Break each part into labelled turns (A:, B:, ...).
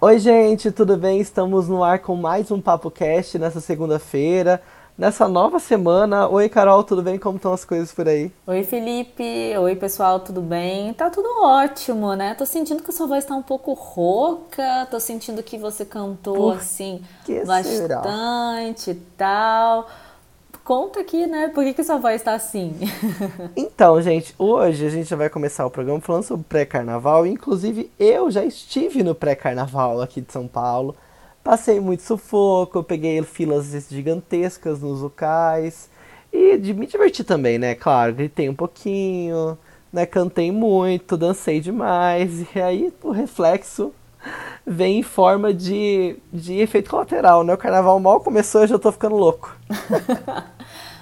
A: Oi, gente, tudo bem? Estamos no ar com mais um Papo Cast nessa segunda-feira, nessa nova semana. Oi, Carol, tudo bem? Como estão as coisas por aí?
B: Oi, Felipe. Oi, pessoal, tudo bem? Tá tudo ótimo, né? Tô sentindo que a sua voz tá um pouco rouca, tô sentindo que você cantou por assim bastante e tal. Conta aqui, né? Por que, que sua voz tá assim?
A: então, gente, hoje a gente já vai começar o programa falando sobre pré-carnaval. Inclusive, eu já estive no pré-carnaval aqui de São Paulo. Passei muito sufoco, eu peguei filas gigantescas nos locais. E de me divertir também, né? Claro, gritei um pouquinho, né? Cantei muito, dancei demais. E aí o reflexo vem em forma de, de efeito colateral, né? O carnaval mal começou e eu já tô ficando louco.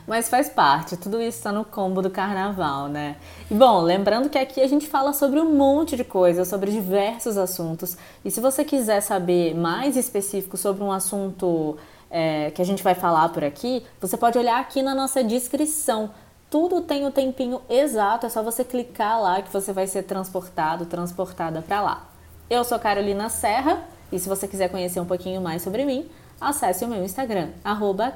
B: Mas faz parte, tudo isso está no combo do carnaval, né? E bom, lembrando que aqui a gente fala sobre um monte de coisas, sobre diversos assuntos. E se você quiser saber mais específico sobre um assunto é, que a gente vai falar por aqui, você pode olhar aqui na nossa descrição. Tudo tem o tempinho exato, é só você clicar lá que você vai ser transportado, transportada para lá. Eu sou Carolina Serra e se você quiser conhecer um pouquinho mais sobre mim, acesse o meu Instagram,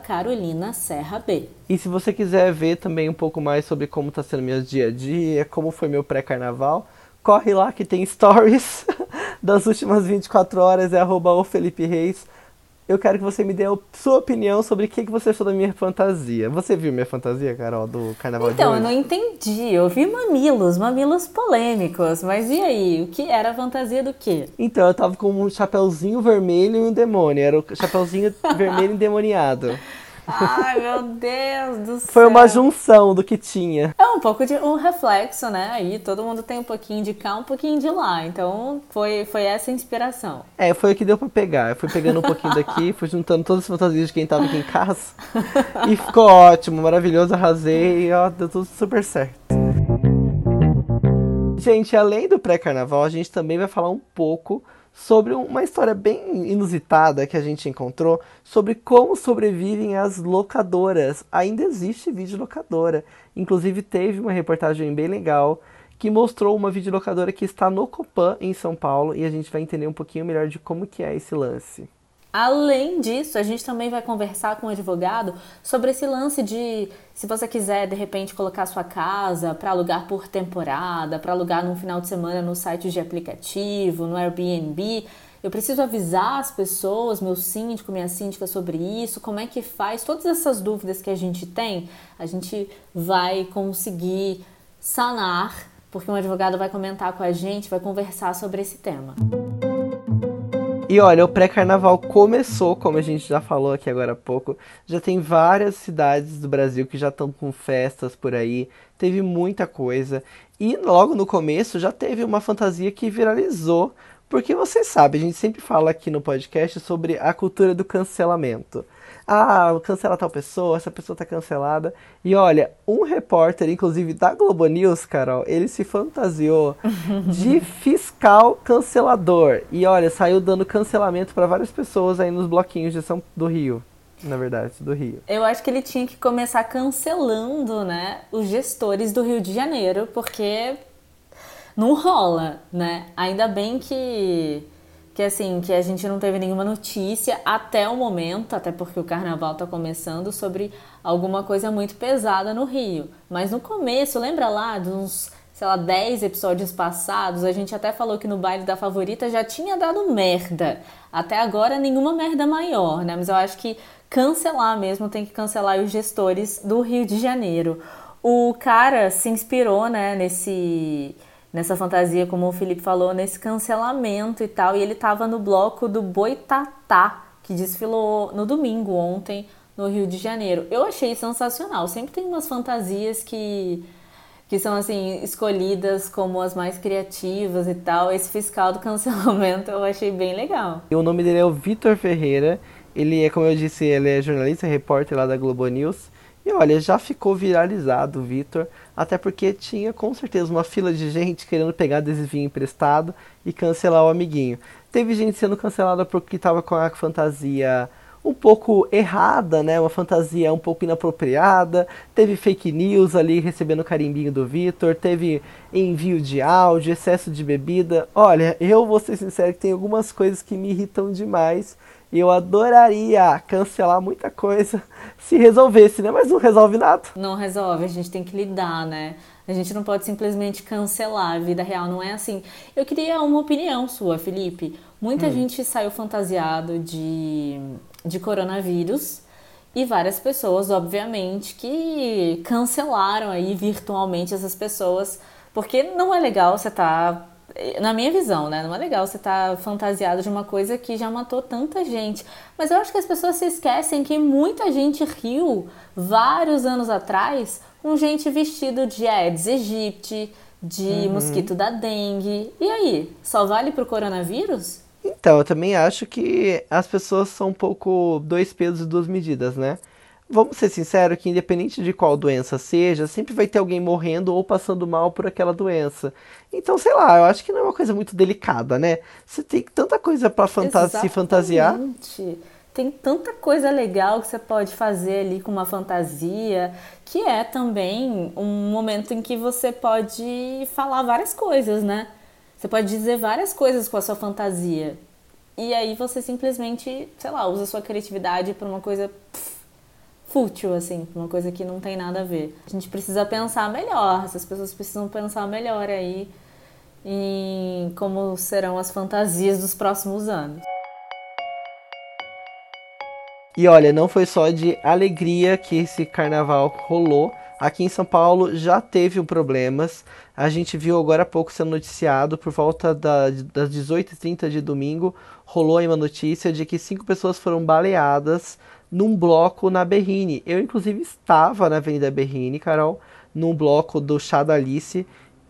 B: carolinaserrab.
A: E se você quiser ver também um pouco mais sobre como está sendo meu dia a dia, como foi meu pré-carnaval, corre lá que tem stories das últimas 24 horas, é arroba o Felipe Reis eu quero que você me dê a sua opinião sobre o que, que você achou da minha fantasia. Você viu minha fantasia, Carol, do carnaval
B: então,
A: de?
B: Então, eu não entendi. Eu vi mamilos, mamilos polêmicos. Mas e aí? O que era a fantasia do quê?
A: Então, eu tava com um chapeuzinho vermelho e um demônio. Era o chapeuzinho vermelho endemoniado.
B: Ai, meu Deus do céu.
A: Foi uma junção do que tinha.
B: É um pouco de um reflexo, né? Aí todo mundo tem um pouquinho de cá, um pouquinho de lá. Então foi, foi essa a inspiração.
A: É, foi o que deu pra pegar. Eu fui pegando um pouquinho daqui, fui juntando todas as fantasias de quem tava aqui em casa. e ficou ótimo, maravilhoso, arrasei, ó, deu tudo super certo. Gente, além do pré-carnaval, a gente também vai falar um pouco sobre uma história bem inusitada que a gente encontrou sobre como sobrevivem as locadoras. Ainda existe videolocadora. Inclusive teve uma reportagem bem legal que mostrou uma videolocadora que está no Copan em São Paulo e a gente vai entender um pouquinho melhor de como que é esse lance.
B: Além disso, a gente também vai conversar com o advogado sobre esse lance de se você quiser de repente colocar sua casa para alugar por temporada, para alugar num final de semana no site de aplicativo, no Airbnb, eu preciso avisar as pessoas, meu síndico, minha síndica sobre isso, como é que faz, todas essas dúvidas que a gente tem, a gente vai conseguir sanar, porque um advogado vai comentar com a gente, vai conversar sobre esse tema. Música
A: e olha, o pré-carnaval começou, como a gente já falou aqui agora há pouco. Já tem várias cidades do Brasil que já estão com festas por aí. Teve muita coisa. E logo no começo já teve uma fantasia que viralizou. Porque vocês sabem, a gente sempre fala aqui no podcast sobre a cultura do cancelamento ah, cancela tal pessoa, essa pessoa tá cancelada. E olha, um repórter, inclusive da Globo News, Carol, ele se fantasiou de fiscal cancelador. E olha, saiu dando cancelamento para várias pessoas aí nos bloquinhos de São do Rio. Na verdade, do Rio.
B: Eu acho que ele tinha que começar cancelando, né, os gestores do Rio de Janeiro, porque não rola, né? Ainda bem que que assim, que a gente não teve nenhuma notícia até o momento, até porque o carnaval tá começando, sobre alguma coisa muito pesada no Rio. Mas no começo, lembra lá de uns, sei lá, 10 episódios passados, a gente até falou que no baile da favorita já tinha dado merda. Até agora nenhuma merda maior, né? Mas eu acho que cancelar mesmo, tem que cancelar os gestores do Rio de Janeiro. O cara se inspirou, né, nesse nessa fantasia, como o Felipe falou, nesse cancelamento e tal. E ele estava no bloco do Boitatá, que desfilou no domingo ontem no Rio de Janeiro. Eu achei sensacional. Sempre tem umas fantasias que que são assim escolhidas como as mais criativas e tal. Esse fiscal do cancelamento eu achei bem legal.
A: E o nome dele é o Vitor Ferreira. Ele é, como eu disse, ele é jornalista, repórter lá da Globo News. E olha, já ficou viralizado o Vitor, até porque tinha com certeza uma fila de gente querendo pegar adesivinho emprestado e cancelar o amiguinho. Teve gente sendo cancelada porque estava com a fantasia um pouco errada, né? Uma fantasia um pouco inapropriada. Teve fake news ali recebendo o carimbinho do Vitor, teve envio de áudio, excesso de bebida. Olha, eu vou ser sincero que tem algumas coisas que me irritam demais. E eu adoraria cancelar muita coisa se resolvesse, né? Mas não resolve nada.
B: Não resolve, a gente tem que lidar, né? A gente não pode simplesmente cancelar, a vida real não é assim. Eu queria uma opinião sua, Felipe. Muita hum. gente saiu fantasiado de, de coronavírus e várias pessoas, obviamente, que cancelaram aí virtualmente essas pessoas, porque não é legal você estar tá na minha visão, né? Não é legal você estar tá fantasiado de uma coisa que já matou tanta gente. Mas eu acho que as pessoas se esquecem que muita gente riu vários anos atrás com gente vestido de Aedes aegypti, de uhum. mosquito da dengue. E aí, só vale pro coronavírus?
A: Então, eu também acho que as pessoas são um pouco dois pesos e duas medidas, né? Vamos ser sinceros que independente de qual doença seja, sempre vai ter alguém morrendo ou passando mal por aquela doença. Então, sei lá, eu acho que não é uma coisa muito delicada, né? Você tem tanta coisa para se fantasiar
B: tem tanta coisa legal que você pode fazer ali com uma fantasia, que é também um momento em que você pode falar várias coisas, né? Você pode dizer várias coisas com a sua fantasia. E aí você simplesmente, sei lá, usa a sua criatividade para uma coisa fútil, assim, uma coisa que não tem nada a ver. A gente precisa pensar melhor, essas pessoas precisam pensar melhor aí em como serão as fantasias dos próximos anos.
A: E olha, não foi só de alegria que esse carnaval rolou. Aqui em São Paulo já teve problemas. A gente viu agora há pouco sendo noticiado, por volta da, das 18h30 de domingo, rolou aí uma notícia de que cinco pessoas foram baleadas num bloco na Berrine. Eu, inclusive, estava na Avenida Berrine, Carol, num bloco do Chá da Alice.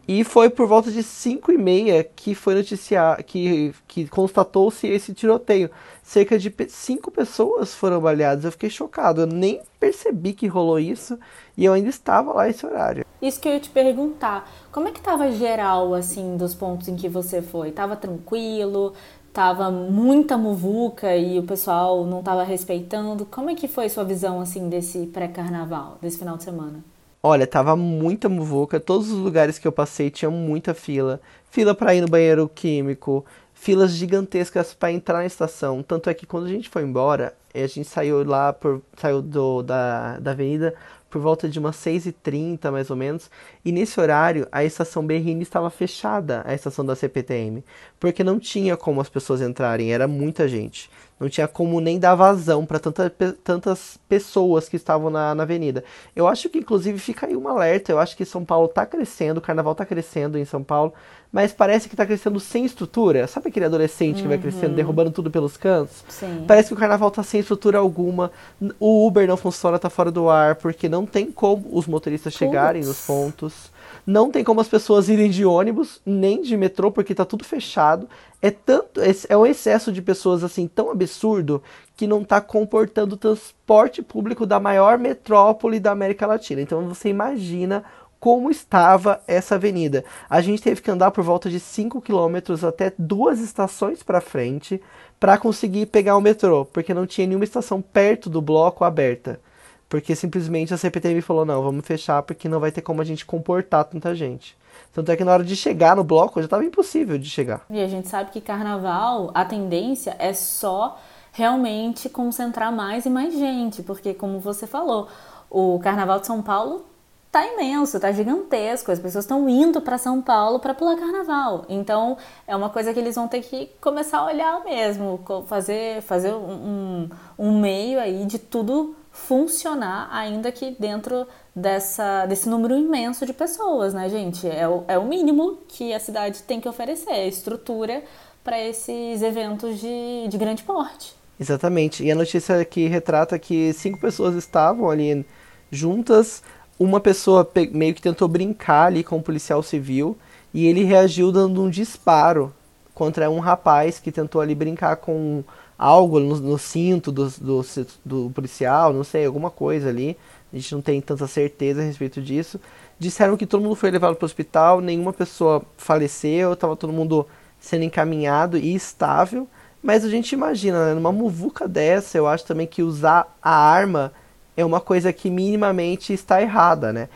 A: E foi por volta de 5 e meia que foi noticiar, que, que constatou-se esse tiroteio. Cerca de cinco pessoas foram baleadas. Eu fiquei chocado. Eu nem percebi que rolou isso e eu ainda estava lá esse horário.
B: Isso que eu ia te perguntar. Como é que tava geral, assim, dos pontos em que você foi? Tava tranquilo? Tava muita muvuca e o pessoal não tava respeitando? Como é que foi sua visão, assim, desse pré-carnaval, desse final de semana?
A: Olha, tava muita muvuca, todos os lugares que eu passei tinha muita fila. Fila para ir no banheiro químico, filas gigantescas para entrar na estação. Tanto é que quando a gente foi embora, a gente saiu lá, por, saiu do, da, da avenida por volta de umas 6h30 mais ou menos, e nesse horário a estação Berrini estava fechada, a estação da CPTM, porque não tinha como as pessoas entrarem, era muita gente. Não tinha como nem dar vazão para tanta, tantas pessoas que estavam na, na avenida. Eu acho que, inclusive, fica aí um alerta. Eu acho que São Paulo está crescendo, o carnaval está crescendo em São Paulo, mas parece que está crescendo sem estrutura. Sabe aquele adolescente uhum. que vai crescendo, uhum. derrubando tudo pelos cantos?
B: Sim.
A: Parece que o carnaval está sem estrutura alguma. O Uber não funciona, está fora do ar, porque não tem como os motoristas chegarem nos pontos. Não tem como as pessoas irem de ônibus, nem de metrô, porque está tudo fechado. É tanto é um excesso de pessoas assim tão absurdo que não está comportando o transporte público da maior metrópole da América Latina. Então você imagina como estava essa avenida. A gente teve que andar por volta de 5 quilômetros até duas estações para frente para conseguir pegar o metrô, porque não tinha nenhuma estação perto do bloco aberta. Porque simplesmente a CPTM falou: não, vamos fechar porque não vai ter como a gente comportar tanta gente. Tanto é que na hora de chegar no bloco já estava impossível de chegar.
B: E a gente sabe que carnaval, a tendência é só realmente concentrar mais e mais gente, porque como você falou, o Carnaval de São Paulo tá imenso, tá gigantesco. As pessoas estão indo para São Paulo para pular carnaval. Então é uma coisa que eles vão ter que começar a olhar mesmo, fazer, fazer um, um meio aí de tudo funcionar, ainda que dentro dessa, desse número imenso de pessoas, né, gente? É o, é o mínimo que a cidade tem que oferecer, estrutura para esses eventos de, de grande porte.
A: Exatamente. E a notícia aqui retrata que cinco pessoas estavam ali juntas uma pessoa meio que tentou brincar ali com o um policial civil e ele reagiu dando um disparo contra um rapaz que tentou ali brincar com algo no, no cinto do, do, do, policial, não sei, alguma coisa ali. A gente não tem tanta certeza a respeito disso. Disseram que todo mundo foi levado para o hospital, nenhuma pessoa faleceu, estava todo mundo sendo encaminhado e estável. Mas a gente imagina, né? Numa muvuca dessa, eu acho também que usar a arma é uma coisa que minimamente está errada, né?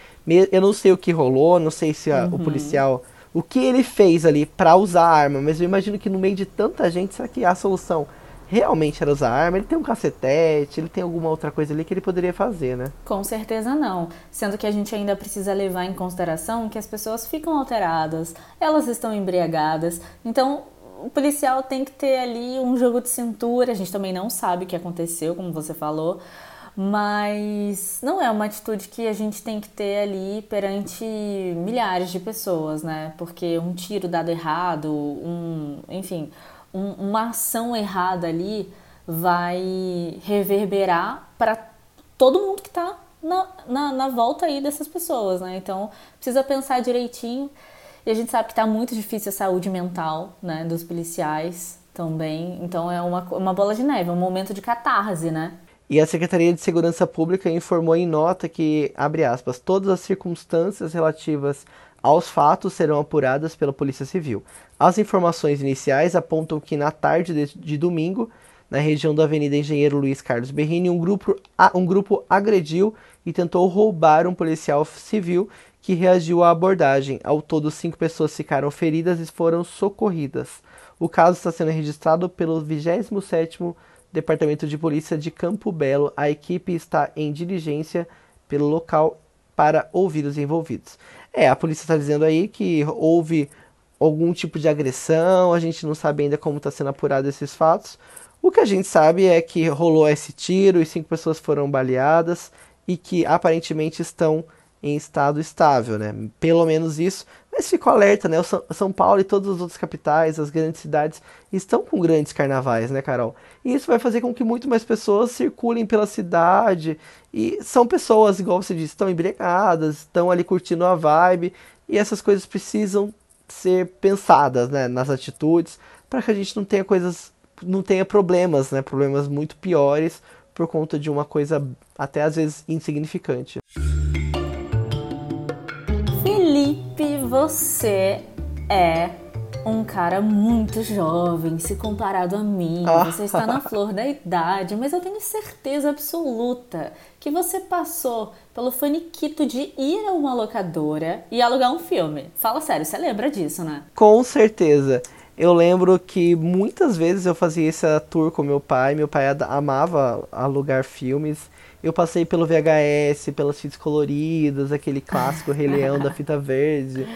A: Eu não sei o que rolou, não sei se a, uhum. o policial. O que ele fez ali para usar a arma, mas eu imagino que no meio de tanta gente, será que a solução realmente era usar arma? Ele tem um cacetete, ele tem alguma outra coisa ali que ele poderia fazer, né?
B: Com certeza não. Sendo que a gente ainda precisa levar em consideração que as pessoas ficam alteradas, elas estão embriagadas. Então, o policial tem que ter ali um jogo de cintura. A gente também não sabe o que aconteceu, como você falou mas não é uma atitude que a gente tem que ter ali perante milhares de pessoas, né? Porque um tiro dado errado, um, enfim, um, uma ação errada ali vai reverberar para todo mundo que está na, na, na, volta aí dessas pessoas, né? Então precisa pensar direitinho. E a gente sabe que está muito difícil a saúde mental, né, dos policiais também. Então é uma, uma bola de neve, é um momento de catarse, né?
A: E a Secretaria de Segurança Pública informou em nota que, abre aspas, todas as circunstâncias relativas aos fatos serão apuradas pela Polícia Civil. As informações iniciais apontam que na tarde de, de domingo, na região da Avenida Engenheiro Luiz Carlos Berrini, um grupo, um grupo agrediu e tentou roubar um policial civil que reagiu à abordagem. Ao todo, cinco pessoas ficaram feridas e foram socorridas. O caso está sendo registrado pelo 27º Departamento de Polícia de Campo Belo. A equipe está em diligência pelo local para ouvir os envolvidos. É, a polícia está dizendo aí que houve algum tipo de agressão, a gente não sabe ainda como está sendo apurado esses fatos. O que a gente sabe é que rolou esse tiro e cinco pessoas foram baleadas e que aparentemente estão em estado estável, né? Pelo menos isso. Mas fico alerta, né? O São Paulo e todas as outras capitais, as grandes cidades, estão com grandes carnavais, né, Carol? E isso vai fazer com que muito mais pessoas circulem pela cidade. E são pessoas, igual você disse, estão embriagadas, estão ali curtindo a vibe. E essas coisas precisam ser pensadas, né, nas atitudes, para que a gente não tenha coisas, não tenha problemas, né? Problemas muito piores por conta de uma coisa até às vezes insignificante.
B: Você é um cara muito jovem se comparado a mim. Ah. Você está na flor da idade, mas eu tenho certeza absoluta que você passou pelo faniquito de ir a uma locadora e alugar um filme. Fala sério, você lembra disso, né?
A: Com certeza. Eu lembro que muitas vezes eu fazia essa tour com meu pai. Meu pai amava alugar filmes. Eu passei pelo VHS, pelas fitas coloridas, aquele clássico Rei Leão da fita verde.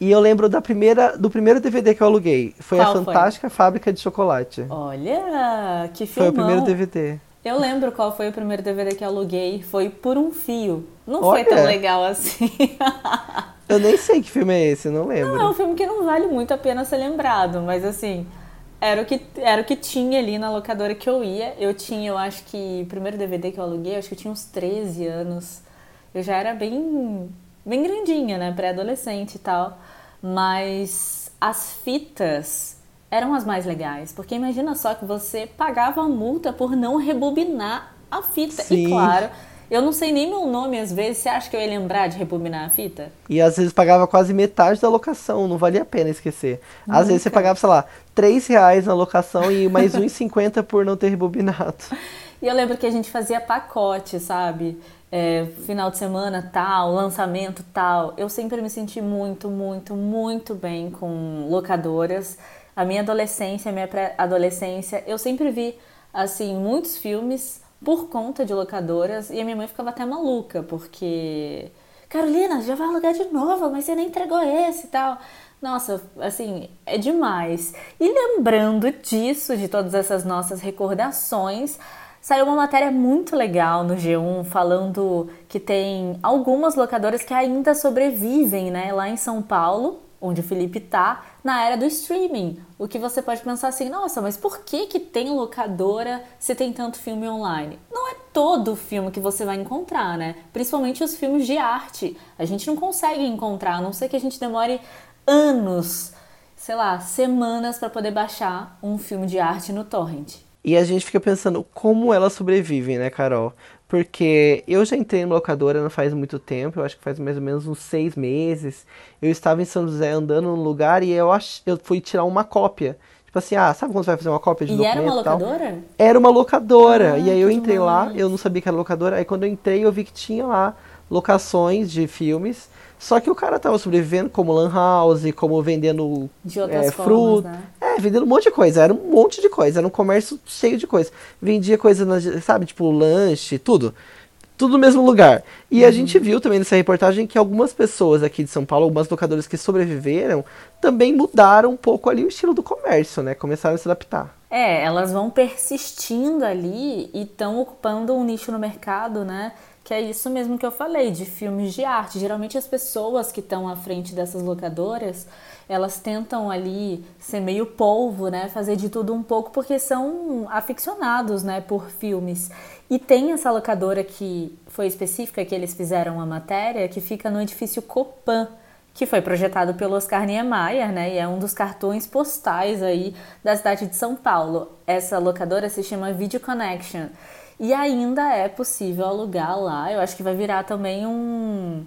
A: E eu lembro da primeira, do primeiro DVD que eu aluguei. Foi Qual a Fantástica foi? Fábrica de Chocolate.
B: Olha, que filmão.
A: Foi o primeiro DVD.
B: Eu lembro qual foi o primeiro DVD que eu aluguei. Foi Por um Fio. Não Olha. foi tão legal assim.
A: eu nem sei que filme é esse, não lembro.
B: Não, é um filme que não vale muito a pena ser lembrado, mas assim era o, que, era o que tinha ali na locadora que eu ia. Eu tinha, eu acho que, o primeiro DVD que eu aluguei, acho que eu tinha uns 13 anos. Eu já era bem, bem grandinha, né? Pré-adolescente e tal. Mas as fitas eram as mais legais. Porque imagina só que você pagava a multa por não rebobinar a fita. Sim. E claro eu não sei nem meu nome às vezes. Você acha que eu ia lembrar de rebobinar a fita?
A: E às vezes pagava quase metade da locação, não valia a pena esquecer. Às Nunca. vezes você pagava, sei lá, 3 reais na locação e mais 1,50 por não ter rebobinado.
B: E eu lembro que a gente fazia pacote, sabe? É, final de semana tal, lançamento tal. Eu sempre me senti muito, muito, muito bem com locadoras. A minha adolescência, a minha pré-adolescência, eu sempre vi, assim, muitos filmes por conta de locadoras e a minha mãe ficava até maluca, porque Carolina, já vai alugar de novo, mas você nem entregou esse e tal. Nossa, assim, é demais. E lembrando disso, de todas essas nossas recordações, saiu uma matéria muito legal no G1 falando que tem algumas locadoras que ainda sobrevivem, né, lá em São Paulo onde o Felipe tá, na era do streaming. O que você pode pensar assim, nossa, mas por que que tem locadora se tem tanto filme online? Não é todo filme que você vai encontrar, né? Principalmente os filmes de arte. A gente não consegue encontrar, a não ser que a gente demore anos, sei lá, semanas para poder baixar um filme de arte no torrent.
A: E a gente fica pensando como elas sobrevivem, né, Carol? Porque eu já entrei no locadora não faz muito tempo, eu acho que faz mais ou menos uns seis meses. Eu estava em São José andando num lugar e eu, ach... eu fui tirar uma cópia. Tipo assim, ah, sabe quando você vai fazer uma cópia de
B: E
A: documento
B: era uma
A: e tal?
B: locadora?
A: Era uma locadora.
B: Ah,
A: e aí eu entrei lá,
B: demais.
A: eu não sabia que era locadora. Aí quando eu entrei, eu vi que tinha lá locações de filmes. Só que o cara tava sobrevivendo como lan house, como vendendo é, fruta.
B: né?
A: É, vendendo um monte de coisa. Era um monte de coisa. Era um comércio cheio de coisa. Vendia coisa, sabe, tipo lanche, tudo. Tudo no mesmo lugar. E a gente viu também nessa reportagem que algumas pessoas aqui de São Paulo, algumas locadoras que sobreviveram, também mudaram um pouco ali o estilo do comércio, né? Começaram a se adaptar.
B: É, elas vão persistindo ali e estão ocupando um nicho no mercado, né? Que é isso mesmo que eu falei, de filmes de arte. Geralmente as pessoas que estão à frente dessas locadoras, elas tentam ali ser meio polvo, né? Fazer de tudo um pouco, porque são aficionados, né? Por filmes. E tem essa locadora que foi específica, que eles fizeram a matéria, que fica no edifício Copan que foi projetado pelo Oscar Niemeyer, né? E é um dos cartões postais aí da cidade de São Paulo. Essa locadora se chama Video Connection. E ainda é possível alugar lá. Eu acho que vai virar também um,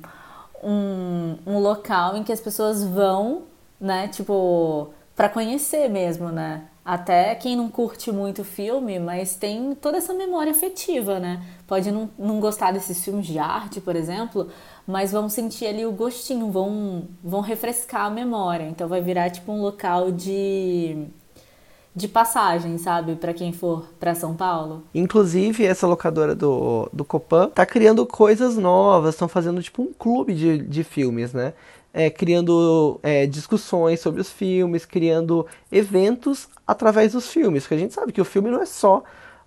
B: um, um local em que as pessoas vão, né? Tipo, para conhecer mesmo, né? Até quem não curte muito filme, mas tem toda essa memória afetiva, né? Pode não, não gostar desses filmes de arte, por exemplo, mas vão sentir ali o gostinho, vão, vão refrescar a memória. Então vai virar tipo um local de, de passagem, sabe? Para quem for para São Paulo.
A: Inclusive, essa locadora do, do Copan tá criando coisas novas, estão fazendo tipo um clube de, de filmes, né? É, criando é, discussões sobre os filmes, criando eventos através dos filmes. Porque a gente sabe que o filme não é só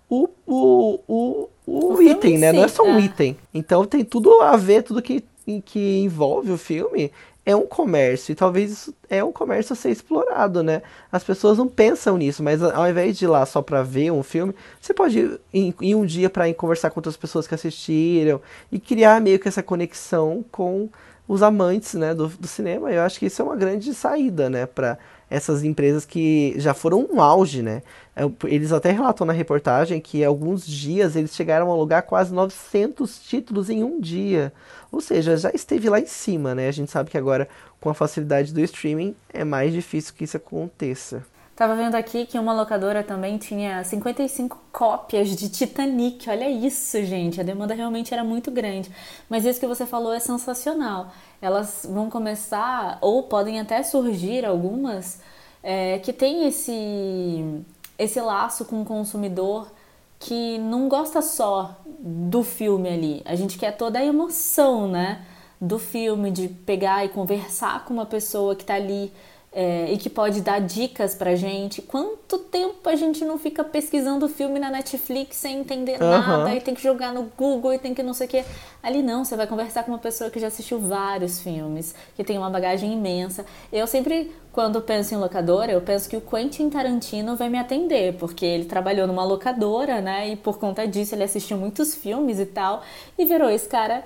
A: o, o, o, o,
B: O
A: item,
B: em
A: né?
B: si,
A: Não é só um
B: é.
A: item. Então tem tudo a ver, tudo que, que envolve o filme é um comércio. E talvez isso é um comércio a ser explorado, né? As pessoas não pensam nisso, mas ao invés de ir lá só pra ver um filme, você pode ir, um dia ir conversar com outras pessoas que assistiram e criar meio que essa conexão com os amantes, né, do, do cinema. Eu acho que isso é uma grande saída, né, para essas empresas que já foram um auge, né? É, Eles até relatam na reportagem que alguns dias eles chegaram a alugar quase 900 títulos em um dia. Ou seja, já esteve lá em cima, né? A gente sabe que agora, com a facilidade do streaming, é mais difícil que isso aconteça.
B: Tava vendo aqui que uma locadora também tinha 55 cópias de Titanic. Olha isso, gente. A demanda realmente era muito grande. Mas isso que você falou é sensacional. Elas vão começar, ou podem até surgir algumas, é, que tem esse, esse laço com o consumidor que não gosta só do filme ali. A gente quer toda a emoção, né? Do filme, de pegar e conversar com uma pessoa que tá ali é, e que pode dar dicas pra gente. Quanto tempo a gente não fica pesquisando filme na Netflix sem entender
A: Aham.
B: nada e tem que jogar no Google e tem que não sei o que. Ali não, você vai conversar com uma pessoa que já assistiu vários filmes, que tem uma bagagem imensa. Eu sempre, quando penso em locadora, eu penso que o Quentin Tarantino vai me atender, porque ele trabalhou numa locadora, né? E por conta disso ele assistiu muitos filmes e tal, e virou esse cara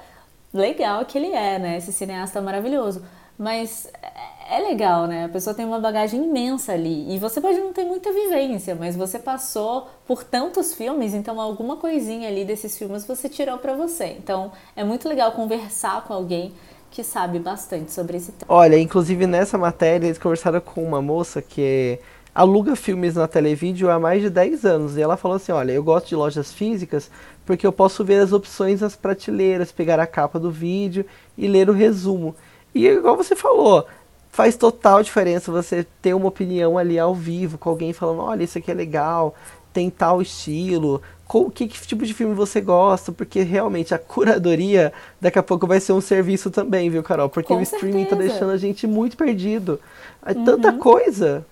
B: legal que ele é, né? Esse cineasta maravilhoso. Mas é legal, né? A pessoa tem uma bagagem imensa ali. E você pode não ter muita vivência, mas você passou por tantos filmes, então alguma coisinha ali desses filmes você tirou pra você. Então é muito legal conversar com alguém que sabe bastante sobre esse tema.
A: Olha, inclusive nessa matéria eles conversaram com uma moça que aluga filmes na Televídeo há mais de 10 anos. E ela falou assim: Olha, eu gosto de lojas físicas porque eu posso ver as opções nas prateleiras, pegar a capa do vídeo e ler o resumo. E igual você falou, faz total diferença você ter uma opinião ali ao vivo, com alguém falando: Olha, isso aqui é legal, tem tal estilo. Qual, que, que tipo de filme você gosta? Porque realmente a curadoria daqui a pouco vai ser um serviço também, viu, Carol? Porque
B: Com
A: o streaming tá
B: certeza.
A: deixando a gente muito perdido. É tanta coisa.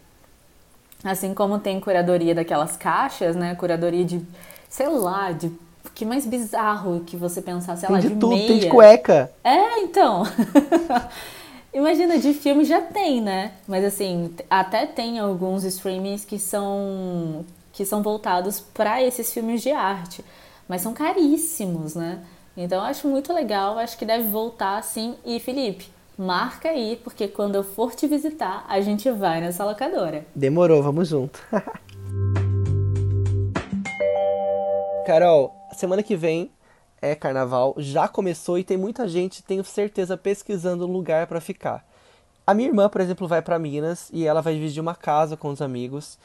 B: Assim como tem curadoria daquelas caixas, né? Curadoria de, sei lá, de que mais bizarro que você pensar, sei
A: Tem
B: lá,
A: de
B: de
A: tudo,
B: meia.
A: tem de cueca.
B: É, então. Imagina, de filme já tem, né? Mas assim, até tem alguns streamings que são que são voltados para esses filmes de arte, mas são caríssimos, né? Então acho muito legal, acho que deve voltar assim. E Felipe, marca aí, porque quando eu for te visitar, a gente vai nessa locadora.
A: Demorou, vamos junto. Carol, semana que vem é carnaval, já começou e tem muita gente, tenho certeza, pesquisando um lugar pra ficar. A minha irmã, por exemplo, vai para Minas e ela vai dividir uma casa com os amigos.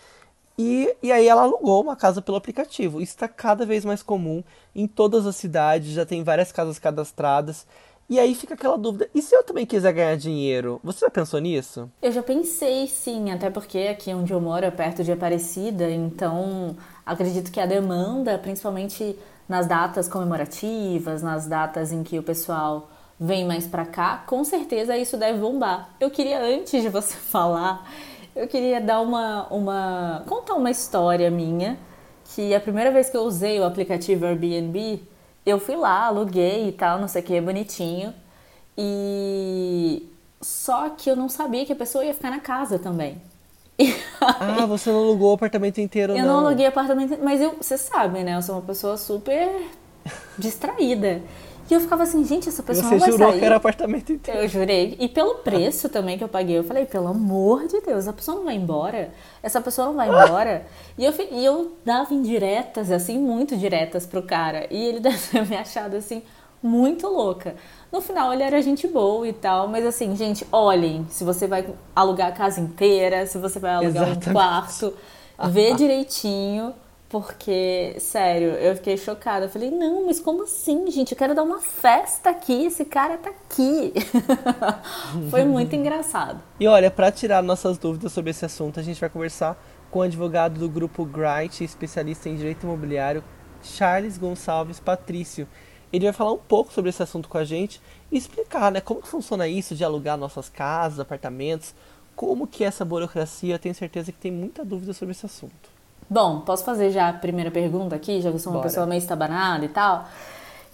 A: E, e aí ela alugou uma casa pelo aplicativo. Isso está cada vez mais comum em todas as cidades, já tem várias casas cadastradas. E aí fica aquela dúvida: e se eu também quiser ganhar dinheiro? Você já pensou nisso?
B: Eu já pensei, sim, até porque aqui onde eu moro é perto de Aparecida, então acredito que a demanda, principalmente nas datas comemorativas, nas datas em que o pessoal vem mais pra cá, com certeza isso deve bombar. Eu queria, antes de você falar, eu queria dar uma, uma. contar uma história minha. Que a primeira vez que eu usei o aplicativo Airbnb, eu fui lá, aluguei e tal, não sei o que, bonitinho. E. Só que eu não sabia que a pessoa ia ficar na casa também.
A: Ah, você não alugou o apartamento inteiro,
B: eu
A: não?
B: Eu não aluguei apartamento, mas eu, você sabe, né? Eu sou uma pessoa super distraída. E eu ficava assim, gente, essa pessoa
A: Você
B: vai
A: jurou
B: sair.
A: que era apartamento inteiro.
B: Eu jurei. E pelo preço também que eu paguei, eu falei, pelo amor de Deus, essa pessoa não vai embora. Essa pessoa não vai embora. E eu, e eu dava indiretas, assim, muito diretas pro cara. E ele deve ter me achado, assim, muito louca. No final, ele era gente boa e tal. Mas assim, gente, olhem. Se você vai alugar a casa inteira, se você vai alugar Exatamente. um quarto, vê direitinho porque, sério, eu fiquei chocada. Eu falei, não, mas como assim, gente? Eu quero dar uma festa aqui, esse cara tá aqui. Foi muito engraçado.
A: E olha, para tirar nossas dúvidas sobre esse assunto, a gente vai conversar com o advogado do grupo Gright, especialista em direito imobiliário, Charles Gonçalves Patrício. Ele vai falar um pouco sobre esse assunto com a gente e explicar, né, como que funciona isso de alugar nossas casas, apartamentos, como que é essa burocracia. Eu tenho certeza que tem muita dúvida sobre esse assunto.
B: Bom, posso fazer já a primeira pergunta aqui, já que eu sou uma Bora. pessoa meio estabanada e tal.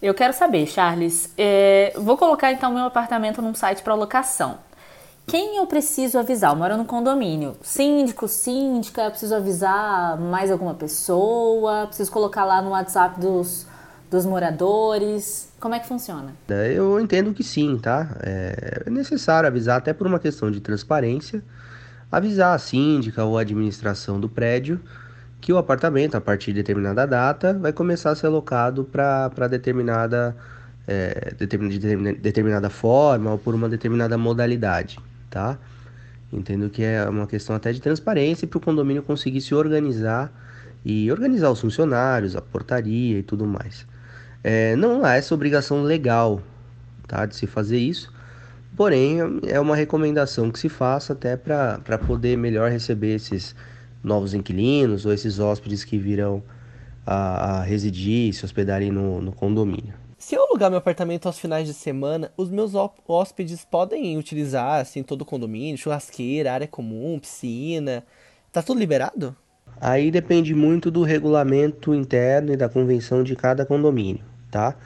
B: Eu quero saber, Charles, é, vou colocar então meu apartamento num site para locação. Quem eu preciso avisar? Eu moro no condomínio. Síndico, síndica, preciso avisar mais alguma pessoa? Preciso colocar lá no WhatsApp dos, dos moradores? Como é que funciona?
C: Eu entendo que sim, tá? É necessário avisar, até por uma questão de transparência, avisar a síndica ou a administração do prédio que o apartamento, a partir de determinada data, vai começar a ser alocado para determinada, é, de determinada forma ou por uma determinada modalidade, tá? Entendo que é uma questão até de transparência para o condomínio conseguir se organizar e organizar os funcionários, a portaria e tudo mais. É, não há essa obrigação legal tá, de se fazer isso, porém é uma recomendação que se faça até para poder melhor receber esses novos inquilinos ou esses hóspedes que virão a, a residir e se hospedarem no, no condomínio.
A: Se eu alugar meu apartamento aos finais de semana, os meus hóspedes podem utilizar assim todo o condomínio, churrasqueira, área comum, piscina. Tá tudo liberado?
C: Aí depende muito do regulamento interno e da convenção de cada condomínio, tá?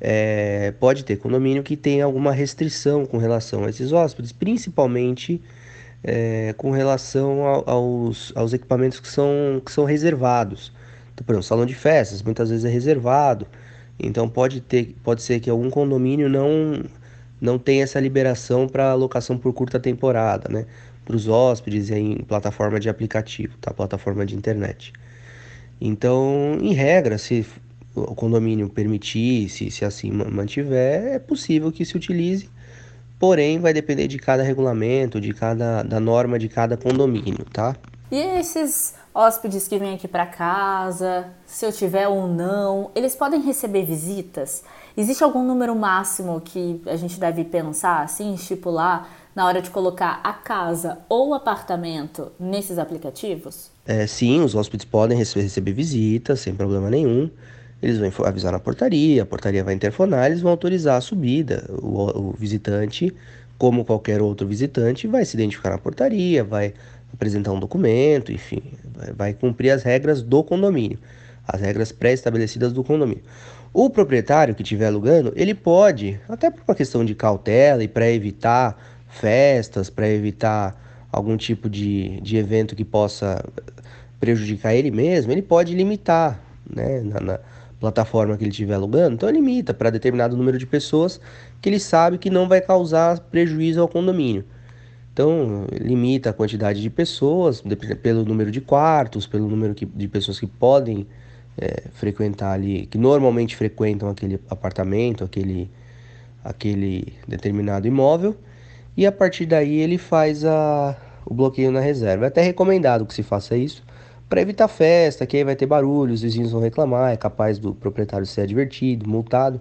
C: É, pode ter condomínio que tem alguma restrição com relação a esses hóspedes, principalmente é, com relação aos, aos equipamentos que são, que são reservados. Então, por exemplo, salão de festas muitas vezes é reservado, então pode, ter, pode ser que algum condomínio não, não tenha essa liberação para alocação por curta temporada, né? Para os hóspedes em plataforma de aplicativo, tá? plataforma de internet. Então, em regra, se o condomínio permitir, se, se assim mantiver, é possível que se utilize porém vai depender de cada regulamento, de cada da norma de cada condomínio, tá?
B: E esses hóspedes que vêm aqui para casa, se eu tiver ou não, eles podem receber visitas? Existe algum número máximo que a gente deve pensar, assim, estipular na hora de colocar a casa ou apartamento nesses aplicativos?
C: É, sim, os hóspedes podem receber visitas sem problema nenhum. Eles vão avisar na portaria, a portaria vai interfonar, eles vão autorizar a subida. O, o visitante, como qualquer outro visitante, vai se identificar na portaria, vai apresentar um documento, enfim, vai, vai cumprir as regras do condomínio, as regras pré-estabelecidas do condomínio. O proprietário que estiver alugando, ele pode, até por uma questão de cautela e para evitar festas, para evitar algum tipo de, de evento que possa prejudicar ele mesmo, ele pode limitar né, na, na plataforma que ele estiver alugando, então limita para determinado número de pessoas que ele sabe que não vai causar prejuízo ao condomínio. Então, limita a quantidade de pessoas, pelo número de quartos, pelo número de pessoas que podem é, frequentar ali, que normalmente frequentam aquele apartamento, aquele, aquele determinado imóvel. e a partir daí ele faz a, o bloqueio na reserva. É até recomendado que se faça isso para evitar festa, que aí vai ter barulho, os vizinhos vão reclamar, é capaz do proprietário ser advertido, multado.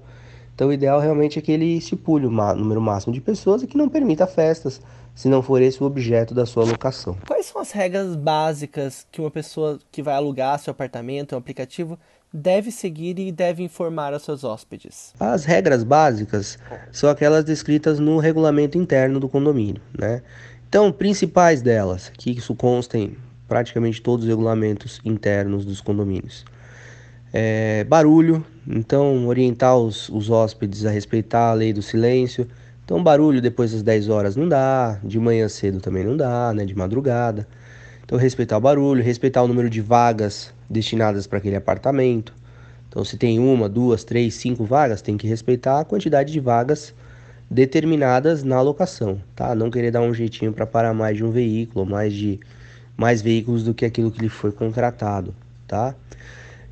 C: Então o ideal realmente é que ele estipule o número máximo de pessoas e que não permita festas, se não for esse o objeto da sua locação.
A: Quais são as regras básicas que uma pessoa que vai alugar seu apartamento, um aplicativo, deve seguir e deve informar aos seus hóspedes?
C: As regras básicas são aquelas descritas no regulamento interno do condomínio, né? Então, principais delas, que isso consta em praticamente todos os regulamentos internos dos condomínios. É, barulho, então orientar os, os hóspedes a respeitar a lei do silêncio. Então, barulho depois das 10 horas não dá, de manhã cedo também não dá, né, de madrugada. Então, respeitar o barulho, respeitar o número de vagas destinadas para aquele apartamento. Então, se tem uma, duas, três, cinco vagas, tem que respeitar a quantidade de vagas determinadas na locação, tá? Não querer dar um jeitinho para parar mais de um veículo, mais de mais veículos do que aquilo que lhe foi contratado, tá?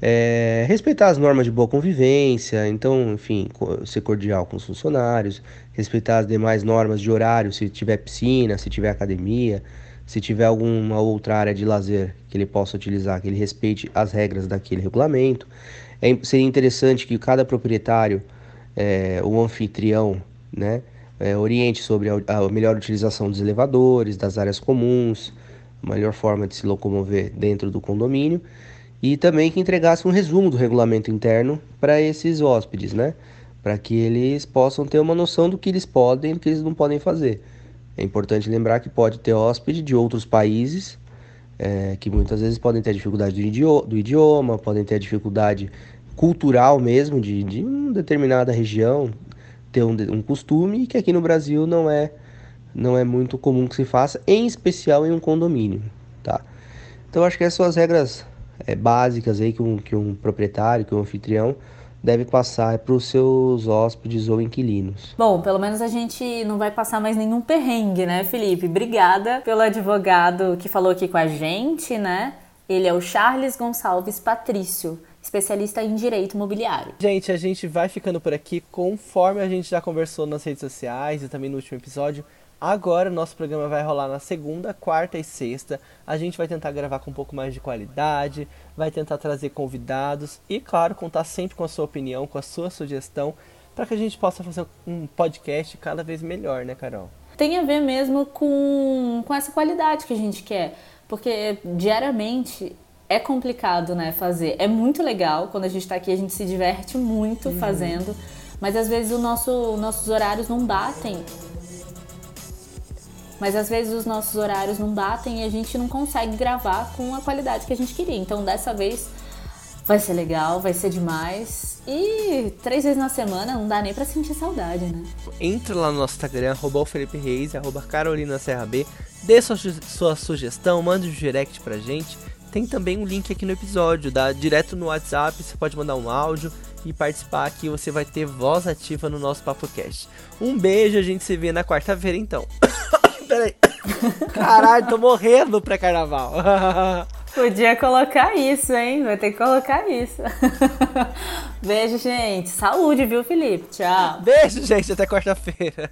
C: É, respeitar as normas de boa convivência, então, enfim, ser cordial com os funcionários, respeitar as demais normas de horário, se tiver piscina, se tiver academia, se tiver alguma outra área de lazer que ele possa utilizar, que ele respeite as regras daquele regulamento. É, seria interessante que cada proprietário, é, o anfitrião, né, é, oriente sobre a, a, melhor utilização dos elevadores, das áreas comuns, melhor forma de se locomover dentro do condomínio e também que entregasse um resumo do regulamento interno para esses hóspedes, né, para que eles possam ter uma noção do que eles podem e do que eles não podem fazer. É importante lembrar que pode ter hóspede de outros países é, que muitas vezes podem ter dificuldade do idioma, do idioma podem ter dificuldade cultural mesmo de, de uma determinada região, ter um, um costume que aqui no Brasil não é não é muito comum que se faça, em especial em um condomínio, tá? Então acho que essas são as regras é, básicas aí que um, que um proprietário, que um anfitrião deve passar para os seus hóspedes ou inquilinos.
B: Bom, pelo menos a gente não vai passar mais nenhum perrengue, né, Felipe? Obrigada pelo advogado que falou aqui com a gente, né? Ele é o Charles Gonçalves Patrício especialista em direito imobiliário.
A: Gente, a gente vai ficando por aqui conforme a gente já conversou nas redes sociais e também no último episódio. Agora o nosso programa vai rolar na segunda, quarta e sexta. A gente vai tentar gravar com um pouco mais de qualidade, vai tentar trazer convidados e, claro, contar sempre com a sua opinião, com a sua sugestão, para que a gente possa fazer um podcast cada vez melhor, né, Carol?
B: Tem a ver mesmo com, com essa qualidade que a gente quer, porque diariamente é complicado, né, fazer. É muito legal quando a gente está aqui, a gente se diverte muito uhum. fazendo, mas às vezes o nosso, nossos horários não batem. Mas às vezes os nossos horários não batem e a gente não consegue gravar com a qualidade que a gente queria. Então dessa vez vai ser legal, vai ser demais. E três vezes na semana não dá nem pra sentir saudade, né?
A: Entra lá no nosso Instagram, arroba Felipe Reis, arroba Carolina dê sua, sua sugestão, mande um direct pra gente tem também um link aqui no episódio, dá direto no WhatsApp, você pode mandar um áudio e participar aqui, você vai ter voz ativa no nosso Papo Cast. Um beijo, a gente se vê na quarta-feira então. Peraí. Caralho, tô morrendo pré-carnaval.
B: Podia colocar isso, hein? Vai ter que colocar isso. Beijo, gente. Saúde, viu, Felipe? Tchau.
A: Beijo, gente. Até quarta-feira.